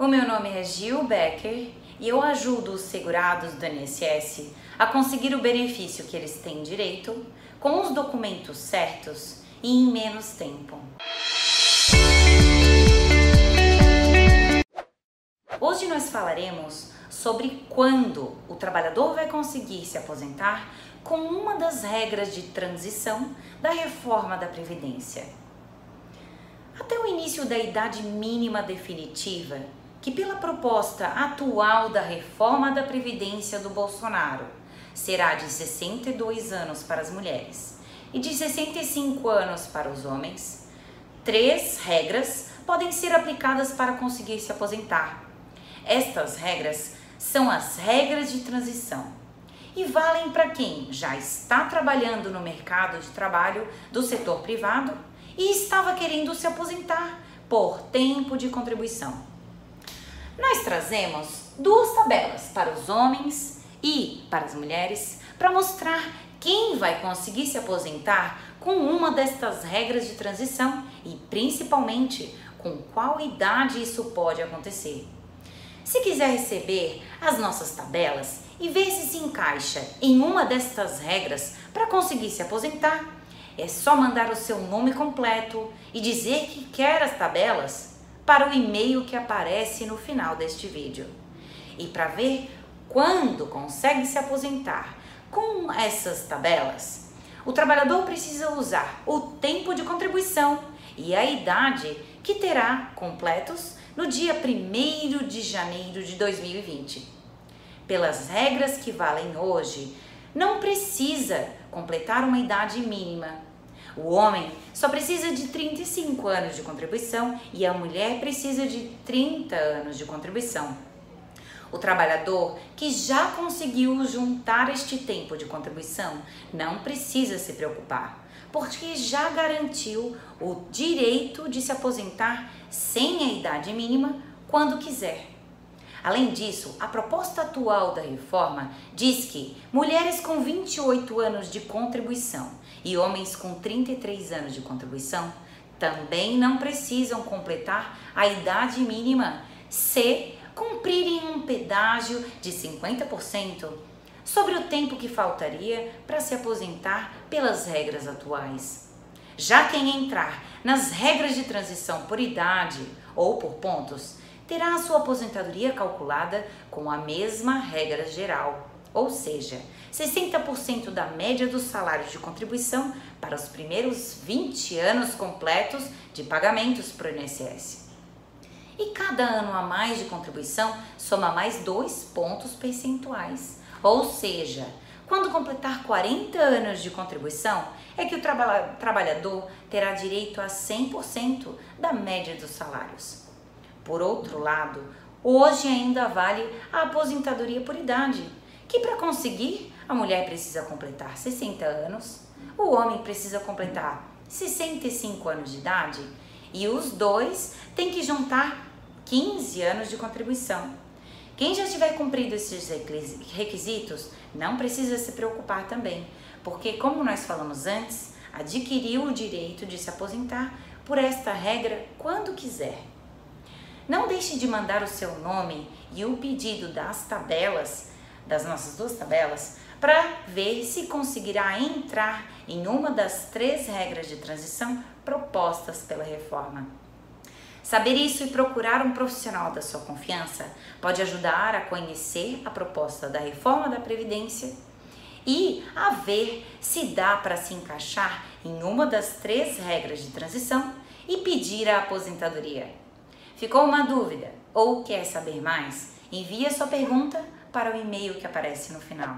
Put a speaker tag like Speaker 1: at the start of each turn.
Speaker 1: O meu nome é Gil Becker e eu ajudo os segurados do INSS a conseguir o benefício que eles têm direito com os documentos certos e em menos tempo. Hoje nós falaremos sobre quando o trabalhador vai conseguir se aposentar com uma das regras de transição da reforma da Previdência. Até o início da idade mínima definitiva, que pela proposta atual da reforma da Previdência do Bolsonaro será de 62 anos para as mulheres e de 65 anos para os homens, três regras podem ser aplicadas para conseguir se aposentar. Estas regras são as regras de transição e valem para quem já está trabalhando no mercado de trabalho do setor privado e estava querendo se aposentar por tempo de contribuição. Nós trazemos duas tabelas para os homens e para as mulheres para mostrar quem vai conseguir se aposentar com uma destas regras de transição e principalmente com qual idade isso pode acontecer. Se quiser receber as nossas tabelas e ver se se encaixa em uma destas regras para conseguir se aposentar, é só mandar o seu nome completo e dizer que quer as tabelas para o e-mail que aparece no final deste vídeo. E para ver quando consegue se aposentar com essas tabelas, o trabalhador precisa usar o tempo de contribuição e a idade que terá completos no dia 1 de janeiro de 2020. Pelas regras que valem hoje, não precisa completar uma idade mínima. O homem só precisa de 35 anos de contribuição e a mulher precisa de 30 anos de contribuição. O trabalhador que já conseguiu juntar este tempo de contribuição não precisa se preocupar, porque já garantiu o direito de se aposentar sem a idade mínima quando quiser. Além disso, a proposta atual da reforma diz que mulheres com 28 anos de contribuição e homens com 33 anos de contribuição também não precisam completar a idade mínima se cumprirem um pedágio de 50% sobre o tempo que faltaria para se aposentar pelas regras atuais. Já quem entrar nas regras de transição por idade ou por pontos terá a sua aposentadoria calculada com a mesma regra geral, ou seja, 60% da média dos salários de contribuição para os primeiros 20 anos completos de pagamentos para o INSS e cada ano a mais de contribuição soma mais dois pontos percentuais. Ou seja, quando completar 40 anos de contribuição, é que o traba trabalhador terá direito a 100% da média dos salários. Por outro lado, hoje ainda vale a aposentadoria por idade, que para conseguir a mulher precisa completar 60 anos, o homem precisa completar 65 anos de idade e os dois têm que juntar 15 anos de contribuição. Quem já tiver cumprido esses requisitos não precisa se preocupar também, porque, como nós falamos antes, adquiriu o direito de se aposentar por esta regra quando quiser. Não deixe de mandar o seu nome e o pedido das tabelas, das nossas duas tabelas, para ver se conseguirá entrar em uma das três regras de transição propostas pela reforma. Saber isso e procurar um profissional da sua confiança pode ajudar a conhecer a proposta da reforma da Previdência e a ver se dá para se encaixar em uma das três regras de transição e pedir a aposentadoria. Ficou uma dúvida ou quer saber mais? Envie a sua pergunta para o e-mail que aparece no final.